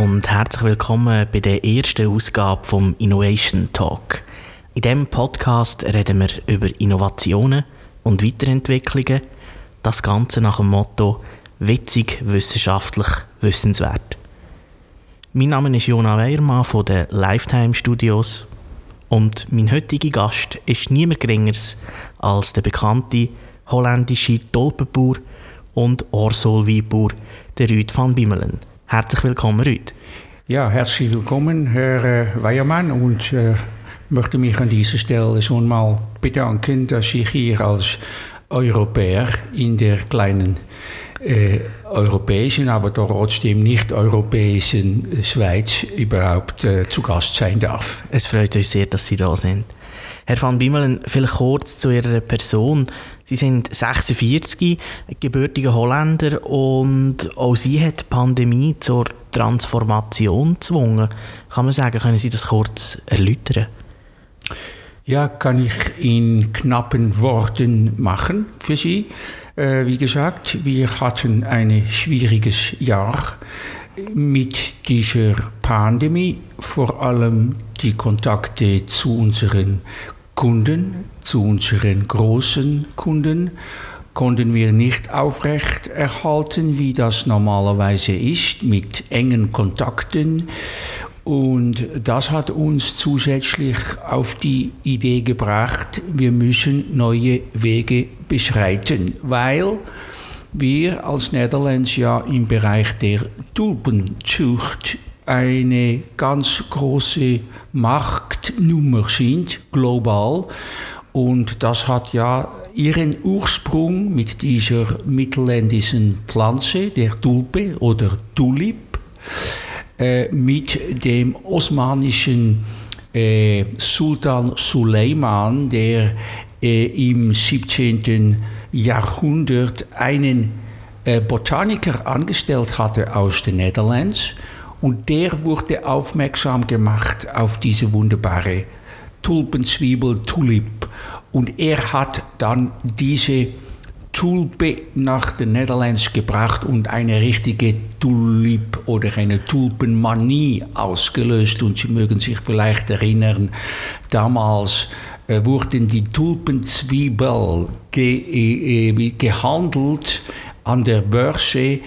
und herzlich willkommen bei der ersten Ausgabe vom Innovation Talk. In diesem Podcast reden wir über Innovationen und Weiterentwicklungen. Das Ganze nach dem Motto witzig, wissenschaftlich, wissenswert. Mein Name ist Jona Weiermann von den Lifetime Studios und mein heutiger Gast ist niemand Geringeres als der bekannte holländische Tolpenbauer und Orsolweinbauer, der Rüd van Bimmelen. Herzlich willkommen, Rüd. Ja, herzlich willkommen, Herr äh, Weiermann, und äh, möchte mich an dieser Stelle schon mal bedanken, dass ich hier als Europäer in der kleinen äh, europäischen, aber trotzdem nicht europäischen Schweiz überhaupt äh, zu Gast sein darf. Es freut uns sehr, dass Sie da sind. Herr van Bimmelen, vielleicht kurz zu Ihrer Person. Sie sind 46, gebürtiger Holländer und auch Sie hat die Pandemie zur Transformation gezwungen. Kann man sagen, können Sie das kurz erläutern? Ja, kann ich in knappen Worten machen für Sie. Äh, wie gesagt, wir hatten ein schwieriges Jahr mit dieser Pandemie, vor allem die Kontakte zu unseren Kunden, zu unseren großen Kunden, konnten wir nicht aufrecht erhalten, wie das normalerweise ist, mit engen Kontakten. Und das hat uns zusätzlich auf die Idee gebracht, wir müssen neue Wege beschreiten, weil wir als Netherlands ja im Bereich der Tulpenzucht eine ganz große Marktnummer sind, global. Und das hat ja ihren Ursprung mit dieser mittelländischen Pflanze, der Tulpe oder Tulip, äh, mit dem osmanischen äh, Sultan Suleiman, der äh, im 17. Jahrhundert einen äh, Botaniker angestellt hatte aus den Niederlanden und der wurde aufmerksam gemacht auf diese wunderbare Tulpenzwiebel, Tulip. Und er hat dann diese Tulpe nach den Niederlanden gebracht und eine richtige Tulip oder eine Tulpenmanie ausgelöst. Und Sie mögen sich vielleicht erinnern, damals äh, wurden die Tulpenzwiebel ge äh, gehandelt an der Börse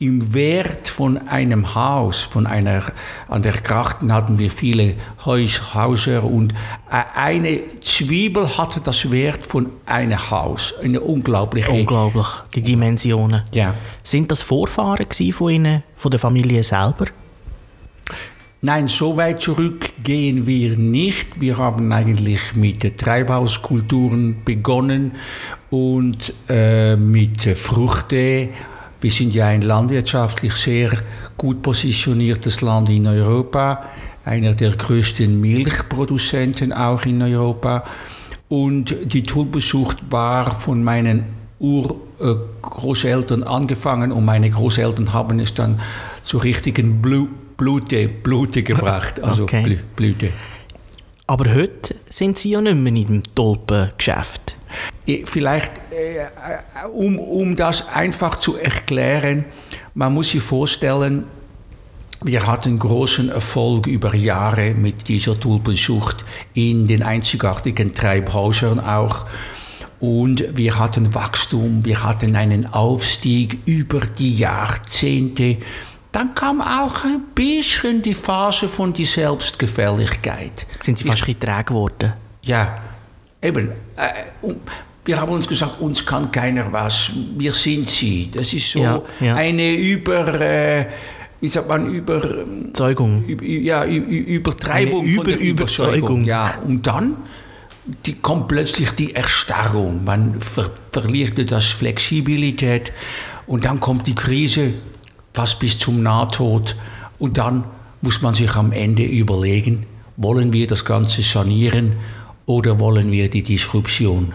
im Wert von einem Haus, von einer, an der Krachten hatten wir viele Häuser und äh, eine Zwiebel hatte das Wert von einem Haus. Eine unglaubliche. Unglaublich, die Dimensionen. Ja. Sind das Vorfahren von Ihnen, von der Familie selber? Nein, so weit zurück gehen wir nicht. Wir haben eigentlich mit Treibhauskulturen begonnen und äh, mit Früchte wir sind ja ein landwirtschaftlich sehr gut positioniertes Land in Europa, einer der größten Milchproduzenten auch in Europa. Und die Tulpenzucht war von meinen Urgroßeltern angefangen und meine Großeltern haben es dann zu richtigen Blu Blute, Blute gebracht, also okay. Blüte. Aber heute sind Sie ja nicht mehr in dem Tulpengeschäft. Vielleicht, äh, um, um das einfach zu erklären, man muss sich vorstellen, wir hatten großen Erfolg über Jahre mit dieser Tulpenzucht in den einzigartigen Treibhäusern auch. Und wir hatten Wachstum, wir hatten einen Aufstieg über die Jahrzehnte. Dann kam auch ein bisschen die Phase von die Selbstgefälligkeit. Sind Sie fast träge geworden? Ja, eben. Äh, wir haben uns gesagt, uns kann keiner was, wir sind sie. Das ist so ja, ja. eine über, äh, wie sagt man, Überzeugung. Über, ja, Übertreibung eine über, Überzeugung. Ja, und dann die, kommt plötzlich die Erstarrung. Man ver verliert das Flexibilität und dann kommt die Krise fast bis zum Nahtod und dann muss man sich am Ende überlegen, wollen wir das Ganze sanieren oder wollen wir die Disruption?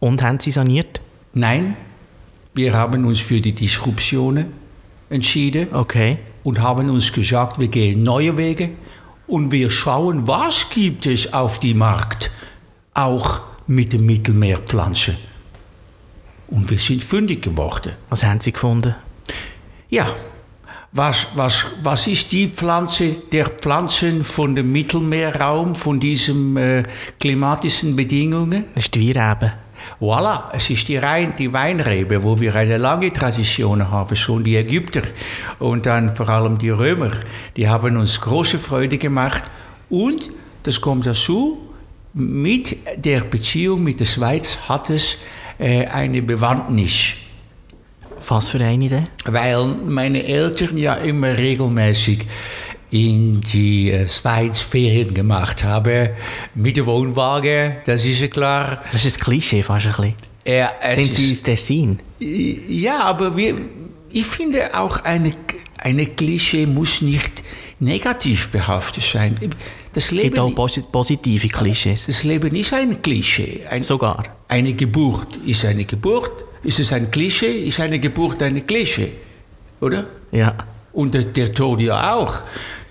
Und haben Sie saniert? Nein, wir haben uns für die Disruption entschieden. Okay. Und haben uns gesagt, wir gehen neue Wege und wir schauen, was gibt es auf dem Markt, auch mit den Mittelmeerpflanzen. Und wir sind fündig geworden. Was haben Sie gefunden? Ja, Was, was, was ist die Pflanze der Pflanzen von dem Mittelmeerraum, von diesen äh, klimatischen Bedingungen? Das ist die Weinrebe. Voilà, es ist die, Rein, die Weinrebe, wo wir eine lange Tradition haben, schon die Ägypter und dann vor allem die Römer. Die haben uns große Freude gemacht und das kommt dazu, mit der Beziehung mit der Schweiz hat es äh, eine Bewandtnis. Was für eine denn? Weil meine Eltern ja immer regelmäßig in die äh, Schweiz Ferien gemacht haben mit dem Wohnwagen, das ist ja klar. Das ist ein Klischee fast ein bisschen. Ja, Sind Sie ins Tessin? Ja, aber wir, ich finde auch eine, eine Klischee muss nicht negativ behaftet sein. Das Es gibt Leben, auch posi- positive Klischees. das Leben ist ein Klischee. Ein, Sogar. Eine Geburt ist eine Geburt. Ist es ein Klischee? Ist eine Geburt eine Klischee? Oder? Ja. Und der, der Tod ja auch.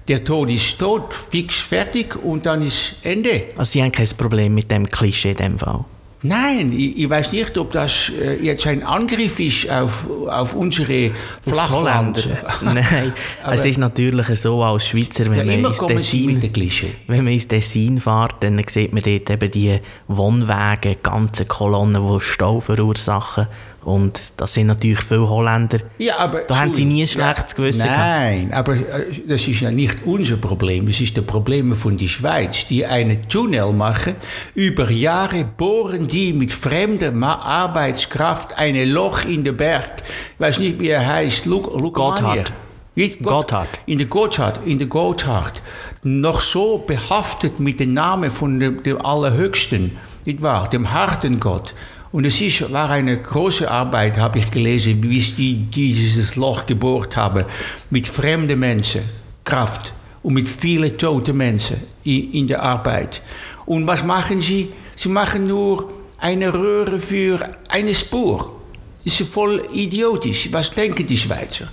Der Tod ist tot, fix, fertig und dann ist Ende. Also Sie haben kein Problem mit dem Klischee in dem Fall. Nein, ich, ich weiß nicht, ob das äh, jetzt ein Angriff ist auf, auf unsere Flachland. Nein, es ist natürlich so als Schweizer, Ja, wenn man immer ins Tessin... Klischee. Wenn man ins Tessin fährt, dann sieht man dort eben die Wohnwege, ganze Kolonnen, die Stau verursachen. Und das sind natürlich viele Holländer. Ja, aber Da haben Sie nie ein schlechtes Gewissen gehabt. Nein, aber äh, das ist ja nicht unser Problem. Es ist das Problem von der Schweiz, die einen Tunnel machen. Über Jahre bohren die mit fremder Arbeitskraft ein Loch in den Berg. Ich weiß nicht, wie er heißt. Look, look Gotthard. Wie? Gotthard. In der Gotthard, in der Gotthard. Noch so behaftet mit dem Namen von dem, dem Allerhöchsten, nicht wahr? Dem harten Gott. Und es ist, war eine große Arbeit, habe ich gelesen, wie sie dieses Loch gebohrt haben. Mit fremden Menschen, Kraft und mit vielen toten Menschen in, der Arbeit. Und was machen sie? Sie machen nur eine Röhre für eine Spur. Ist voll idiotisch. Was denken die Schweizer?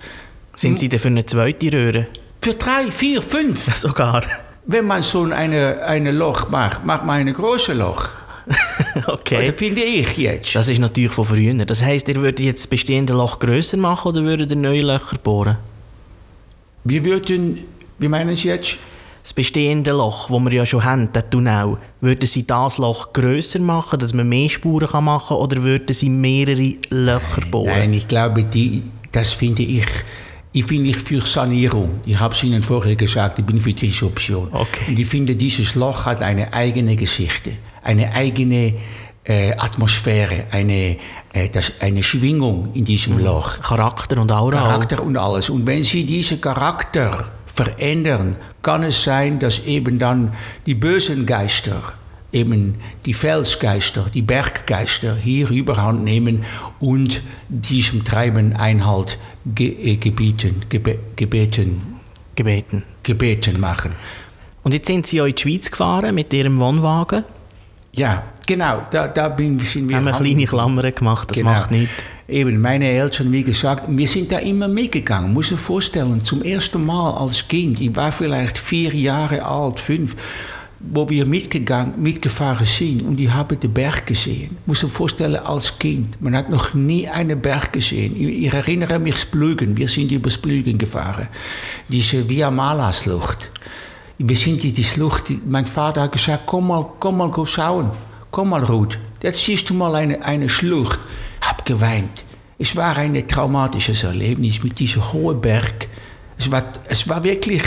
Sind Sie denn für eine zweite Röhre? Für drei, vier, fünf. Sogar. Wenn man so eine, eine Loch macht, macht man ein großes Loch. Okay. Das finde ich jetzt. Das ist natürlich von früher. Das heisst, ihr würdet jetzt das bestehende Loch grösser machen oder würdet ihr neue Löcher bohren? Wir würden, wie meinen Sie jetzt? Das bestehende Loch, das wir ja schon haben, der Tunnel, würden Sie das Loch grösser machen, dass man mehr Spuren kann machen kann, oder würden Sie mehrere Löcher bohren? Nein, ich glaube, die, das finde ich. Ich bin nicht für Sanierung. Ich habe es Ihnen vorher gesagt, ich bin für diese Option. Okay. Und ich finde, dieses Loch hat eine eigene Geschichte, eine eigene äh, Atmosphäre, eine, äh, das, eine Schwingung in diesem Loch. Charakter und Aura. Charakter und alles. Und wenn Sie diesen Charakter verändern, kann es sein, dass eben dann die bösen Geister, eben die Felsgeister, die Berggeister hier überhand nehmen und diesem Treiben Einhalt ge äh, gebieten, gebe gebeten, gebeten. gebeten machen. Und jetzt sind Sie ja in die Schweiz gefahren mit Ihrem Wohnwagen. Ja, genau, da, da bin, sind wir. haben wir kleine Klammern gemacht, das Genau. macht nichts. Eben, meine Eltern, wie gesagt, wir sind da immer mitgegangen. Muss ich vorstellen, zum ersten Mal als Kind, ich war vielleicht vier Jahre alt, fünf, wo wir mitgegangen, mitgefahren sind und ich habe den Berg gesehen. Muss ich vorstellen, als Kind, man hat noch nie einen Berg gesehen. Ich, ich erinnere mich Splügen, wir sind über Splügen gefahren. Diese Via Mala-Schlucht. Wir sind in die Schlucht, mein Vater hat gesagt, komm mal, komm mal, schauen. Komm mal, Ruth. Jetzt siehst du mal eine, eine Schlucht. Hab geweint. Es war ein traumatisches Erlebnis mit diesem hohen Berg. Es war, es war wirklich,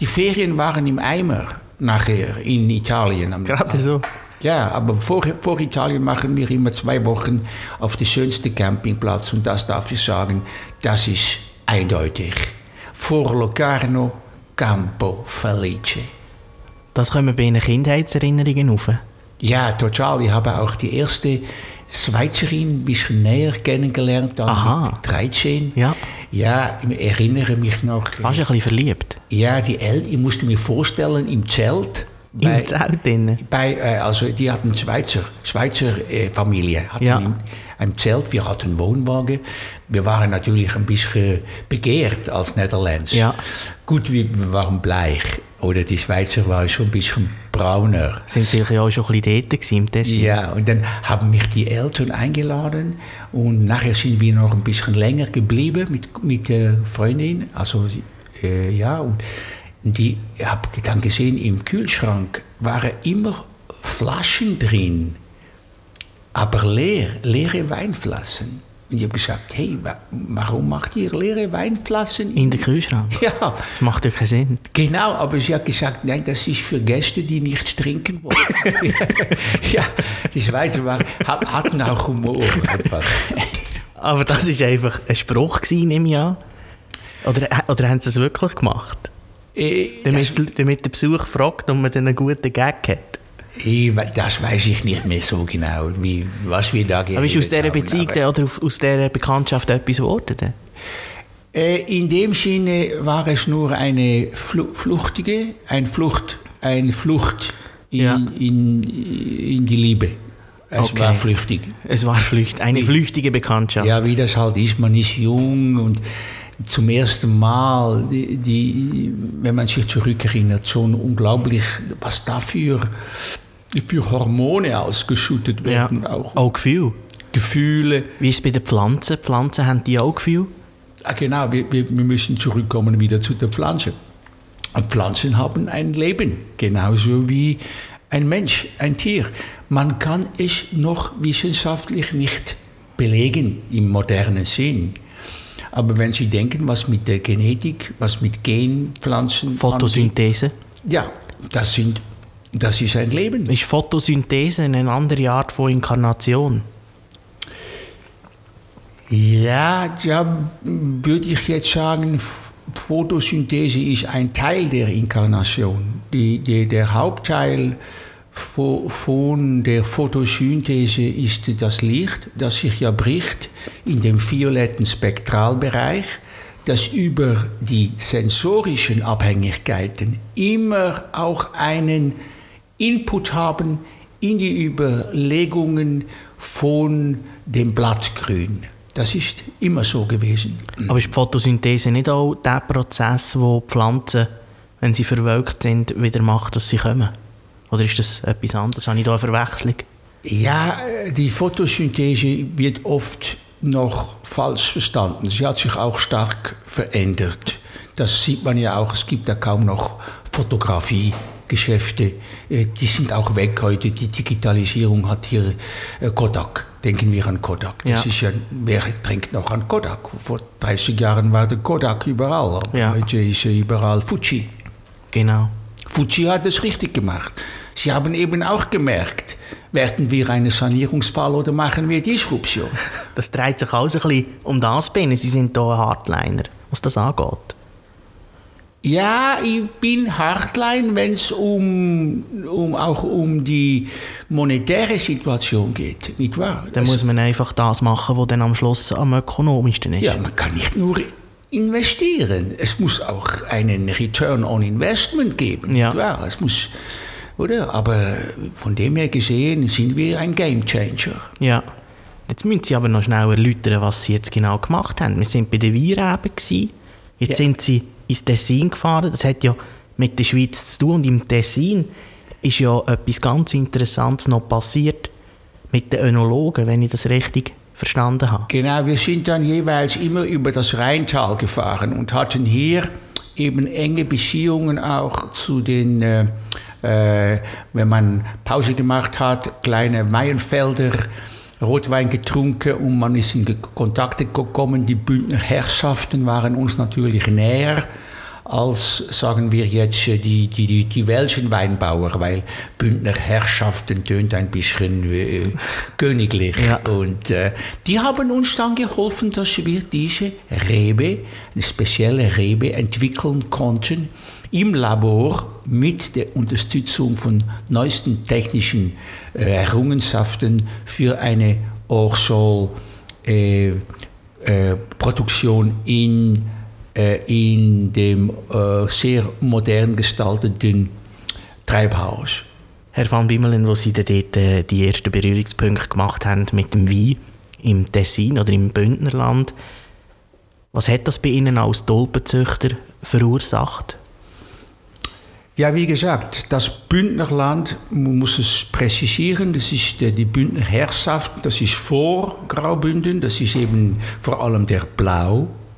die Ferien waren im Eimer nachher in Italien. Am- Gerade so. Ja, aber vor, vor Italien machen wir immer zwei Wochen auf den schönsten Campingplatz und das darf ich sagen, das ist eindeutig. Vor Locarno, Campo Felice. Das kommen bei Ihnen Kindheitserinnerungen auf. Ja, total. Ich habe auch die erste Schweizerin ein bisschen näher kennengelernt, dann Aha. mit 13. Ja. Ja, ich erinnere mich noch. Fast ein bisschen verliebt. Ja, die El ich musste mir vorstellen, im Zelt. Im Zelt. Bei, äh, also die hatten Schweizer, Schweizer äh, Familie, hatten Ja. im, Zelt, wir hatten Wohnwagen. Wir waren natürlich ein bisschen begehrt als Nederlands. Ja. Gut, wir waren bleich. Oder die Schweizer war schon ein bisschen brauner. Sind vielleicht auch schon ein bisschen dort im Tessin? Ja, und dann haben mich die Eltern eingeladen und nachher sind wir noch ein bisschen länger geblieben mit, mit der Freundin. Also, äh, ja, und die habe dann gesehen, im Kühlschrank waren immer Flaschen drin, aber leer, leere Weinflaschen. Und ich habe gesagt, hey, warum macht ihr leere Weinflaschen? In den Kühlschrank? Ja. Das macht ja keinen Sinn. Genau, aber sie hat gesagt, nein, das ist für Gäste, die nichts trinken wollen. ja, die Schweizer waren, hatten auch Humor. Aber das war einfach ein Spruch, nehme ich an. Oder, oder haben sie es wirklich gemacht? Äh, damit, damit der Besuch fragt, ob man einen guten Gag hat. Ich, das weiß ich nicht mehr so genau, wie, was wir da Aber ist aus dieser Beziehung oder aus dieser Bekanntschaft etwas geworden? Äh, in dem Sinne war es nur eine Fl fluchtige, ein Flucht, eine Flucht in, ja. in, in die Liebe. Es okay. war flüchtig. Es war flüchtig, eine flüchtige Bekanntschaft. Ja, wie das halt ist, man ist jung und zum ersten Mal, die, die, wenn man sich zurückerinnert, schon unglaublich, was dafür für Hormone ausgeschüttet werden. Ja. Auch, auch Gefühle. Gefühle. Wie ist es bei den Pflanzen? Pflanzen haben die auch Gefühle? Ah, genau, wir, wir, wir müssen zurückkommen wieder zu der Pflanze. Und Pflanzen haben ein Leben, genauso wie ein Mensch, ein Tier. Man kann es noch wissenschaftlich nicht belegen im modernen Sinn. Aber wenn Sie denken, was mit der Genetik, was mit Genpflanzen. Photosynthese? Ja, das, sind, das ist ein Leben. Ist Photosynthese eine andere Art von Inkarnation? Ja, ja würde ich jetzt sagen, Photosynthese ist ein Teil der Inkarnation. Die, die, der Hauptteil von der Photosynthese ist das Licht, das sich ja bricht in dem violetten Spektralbereich, das über die sensorischen Abhängigkeiten immer auch einen Input haben in die Überlegungen von dem Blattgrün. Das ist immer so gewesen. Aber ist die Photosynthese nicht auch der Prozess, wo Pflanzen, wenn sie verwölkt sind, wieder macht, dass sie kommen? Oder ist das etwas anderes? Habe ich da eine Verwechslung? Ja, die Photosynthese wird oft noch falsch verstanden. Sie hat sich auch stark verändert. Das sieht man ja auch. Es gibt ja kaum noch Fotografiegeschäfte. Äh, die sind auch weg heute. Die Digitalisierung hat hier äh, Kodak. Denken wir an Kodak. Das ja. ist ja, wer denkt noch an Kodak? Vor 30 Jahren war der Kodak überall. Ja. Heute ist überall Fuji. Genau. Fuji hat es richtig gemacht. Sie haben eben auch gemerkt, werden wir einen Sanierungsfall oder machen wir Disruption? Das dreht sich alles ein bisschen um das Binnen. Sie sind hier ein Hardliner, was das angeht. Ja, ich bin Hardline, wenn es um, um, auch um die monetäre Situation geht, nicht wahr? Dann muss man einfach das machen, was dann am Schluss am ökonomischsten ist. Ja, man kann nicht nur investieren. Es muss auch einen Return on Investment geben, ja. nicht wahr? Es muss oder? Aber von dem her gesehen sind wir ein Game Changer. Ja. Jetzt müssen Sie aber noch schnell erläutern, was Sie jetzt genau gemacht haben. Wir sind bei den Weinreben. Jetzt ja. sind Sie ins Tessin gefahren. Das hat ja mit der Schweiz zu tun. Und im Tessin ist ja etwas ganz Interessantes noch passiert mit den Önologen, wenn ich das richtig verstanden habe. Genau, wir sind dann jeweils immer über das Rheintal gefahren und hatten hier eben enge Beziehungen auch zu den äh, äh, wenn man Pause gemacht hat, kleine Maienfelder, Rotwein getrunken und man ist in Kontakte gekommen. Die Bündner Herrschaften waren uns natürlich näher als, sagen wir jetzt, die, die, die, die welschen Weinbauer, weil Bündner Herrschaften tönt ein bisschen äh, königlich. Ja. Und äh, die haben uns dann geholfen, dass wir diese Rebe, eine spezielle Rebe, entwickeln konnten im Labor mit der Unterstützung von neuesten technischen äh, Errungenschaften für eine Orsol-Produktion äh, in, äh, in dem äh, sehr modern gestalteten Treibhaus. Herr van Bimmelen, wo Sie dort äh, die ersten Berührungspunkte gemacht haben mit dem Wein im Tessin oder im Bündnerland, was hat das bei Ihnen als Dolpenzüchter verursacht? Ja, wie gesagt, das Bündnerland, man muss es präzisieren, das ist die Bündner Herrschaft, das ist vor Graubünden, das ist eben vor allem der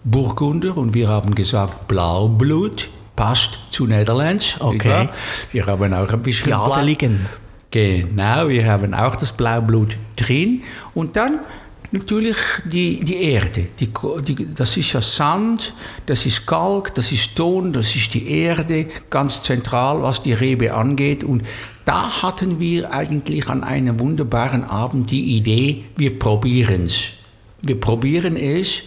Blauburgunder und wir haben gesagt Blaublut, passt zu Netherlands. Okay. Wir haben auch ein bisschen... Die Adeligen. Genau, wir haben auch das Blaublut drin und dann natürlich die, die Erde. Die, die, das ist ja Sand, das ist Kalk, das ist Ton, das ist die Erde, ganz zentral, was die Rebe angeht. Und da hatten wir eigentlich an einem wunderbaren Abend die Idee, wir probieren es. Wir probieren es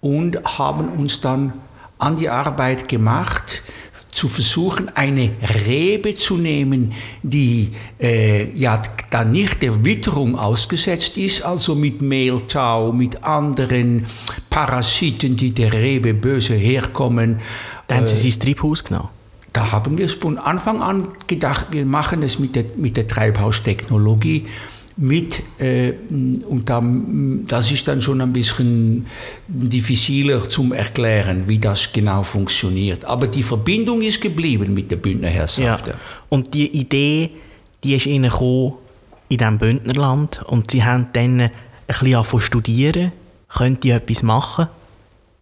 und haben uns dann an die Arbeit gemacht, zu versuchen, eine Rebe zu nehmen, die äh, ja dann nicht der Witterung ausgesetzt ist, also mit Mehltau, mit anderen Parasiten, die der Rebe böse herkommen. Da haben Sie äh, sein Treibhaus genommen? Da haben wir es von Anfang an gedacht, wir machen es mit der, mit der Treibhaustechnologie mit äh, und dann, das ist dann schon ein bisschen diffiziler zum Erklären, wie das genau funktioniert. Aber die Verbindung ist geblieben mit der Bündner Herrschaft. Ja. Und die Idee, die ist ihnen gekommen in diesem Bündnerland und sie haben dann ein bisschen studieren, können die etwas machen?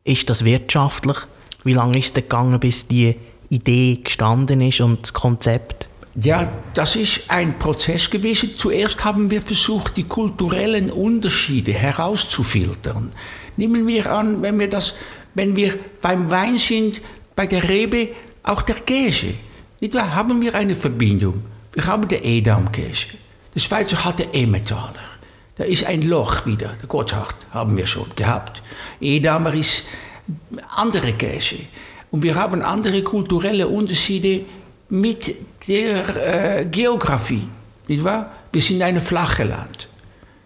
Ist das wirtschaftlich? Wie lange ist es gegangen, bis die Idee gestanden ist und das Konzept? Ja, das ist ein Prozess gewesen. Zuerst haben wir versucht, die kulturellen Unterschiede herauszufiltern. Nehmen wir an, wenn wir, das, wenn wir beim Wein sind, bei der Rebe auch der Käse. Da haben wir eine Verbindung. Wir haben den Edam-Käse. Der Schweizer hat den Emmentaler. Da ist ein Loch wieder. Der Gotthard haben wir schon gehabt. Edamer ist andere Käse. Und wir haben andere kulturelle Unterschiede mit der äh, Geografie, nicht wahr? Wir sind ein flache Land.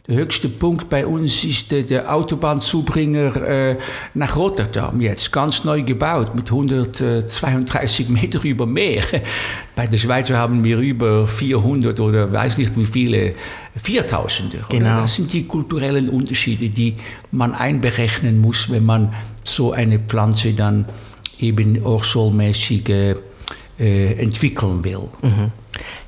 Der höchste Punkt bei uns ist der, der Autobahnzubringer äh, nach Rotterdam, jetzt ganz neu gebaut mit 132 Meter über Meer. Bei der Schweizer haben wir über 400 oder weiß nicht wie viele, 4000. Genau. Das sind die kulturellen Unterschiede, die man einberechnen muss, wenn man so eine Pflanze dann eben auch sollmäßig äh, äh, entwickeln will. Mhm.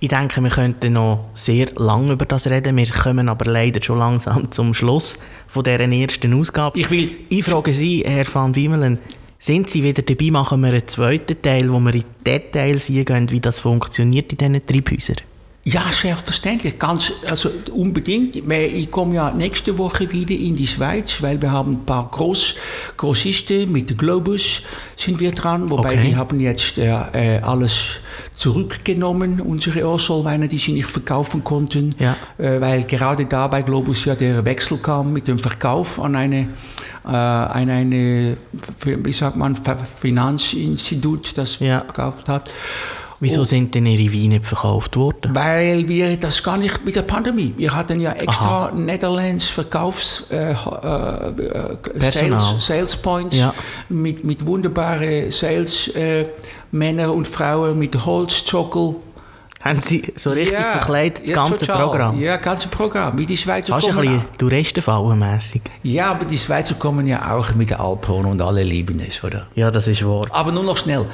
Ich denke, wir könnten noch sehr lange über das reden. Wir kommen aber leider schon langsam zum Schluss von dieser ersten Ausgabe. Ich will ich frage Sie, Herr van Wiemelen, sind Sie wieder dabei, machen wir einen zweiten Teil, wo wir in Details eingehen, wie das funktioniert in diesen Treibhäusern? Ja, selbstverständlich, ganz, also unbedingt. Ich komme ja nächste Woche wieder in die Schweiz, weil wir haben ein paar Groß, Großisten mit Globus sind wir dran, wobei okay. die haben jetzt äh, alles zurückgenommen, unsere Ursolweine, die sie nicht verkaufen konnten, ja. äh, weil gerade da bei Globus ja der Wechsel kam mit dem Verkauf an eine, äh, an eine wie sagt man, Finanzinstitut, das ja. verkauft hat. Wieso sind denn Ihre Weine nicht verkauft worden? Weil wir das gar nicht mit der Pandemie. Wir hatten ja extra Aha. Netherlands Verkaufs äh, äh, Sales, Sales, Points ja. mit, mit wunderbaren Sales äh, Männer und Frauen mit Holzjockel. Haben Sie so richtig ja, verkleidet das ja, ganze total. Programm? Ja, das ganze Programm. Wie die Schweizer Fast kommen. ein bisschen Touristenfallenmässig. Ja, aber die Schweizer kommen ja auch mit der Alphorn und alle lieben es, oder? Ja, das ist wahr. Aber nur noch schnell.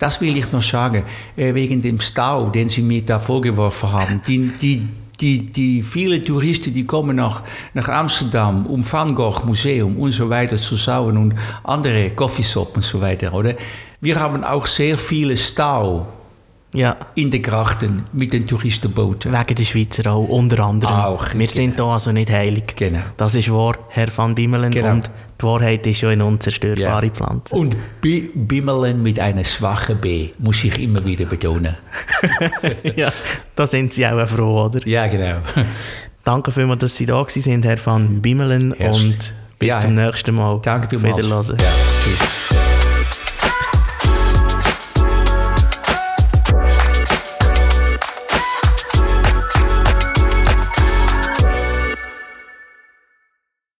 Das will ich noch sagen, äh, wegen dem Stau, den Sie mir da vorgeworfen haben. Die, die, die, die viele Touristen, die kommen nach, nach Amsterdam, um Van Gogh Museum und so weiter zu schauen und andere Coffeeshops und so weiter, oder? Wir haben auch sehr viele Stau ja. in den Grachten mit den Touristenbooten. Wegen der Schweizer auch, unter anderem. Auch, Wir genau. sind hier also nicht heilig. Genau. Das ist wahr, Herr van Bimmelen. Genau. Und die Wahrheit ist ja eine unzerstörbare ja. Pflanze. Und Bi Bimmeln mit einer schwachen B, muss ich immer wieder betonen. ja, da sind Sie auch froh, oder? Ja, genau. Danke vielmals, dass Sie da sind, Herr van Bimmelen. Und bis ja, zum nächsten Mal. Danke vielmals. Wiederhören. Ja, tschüss.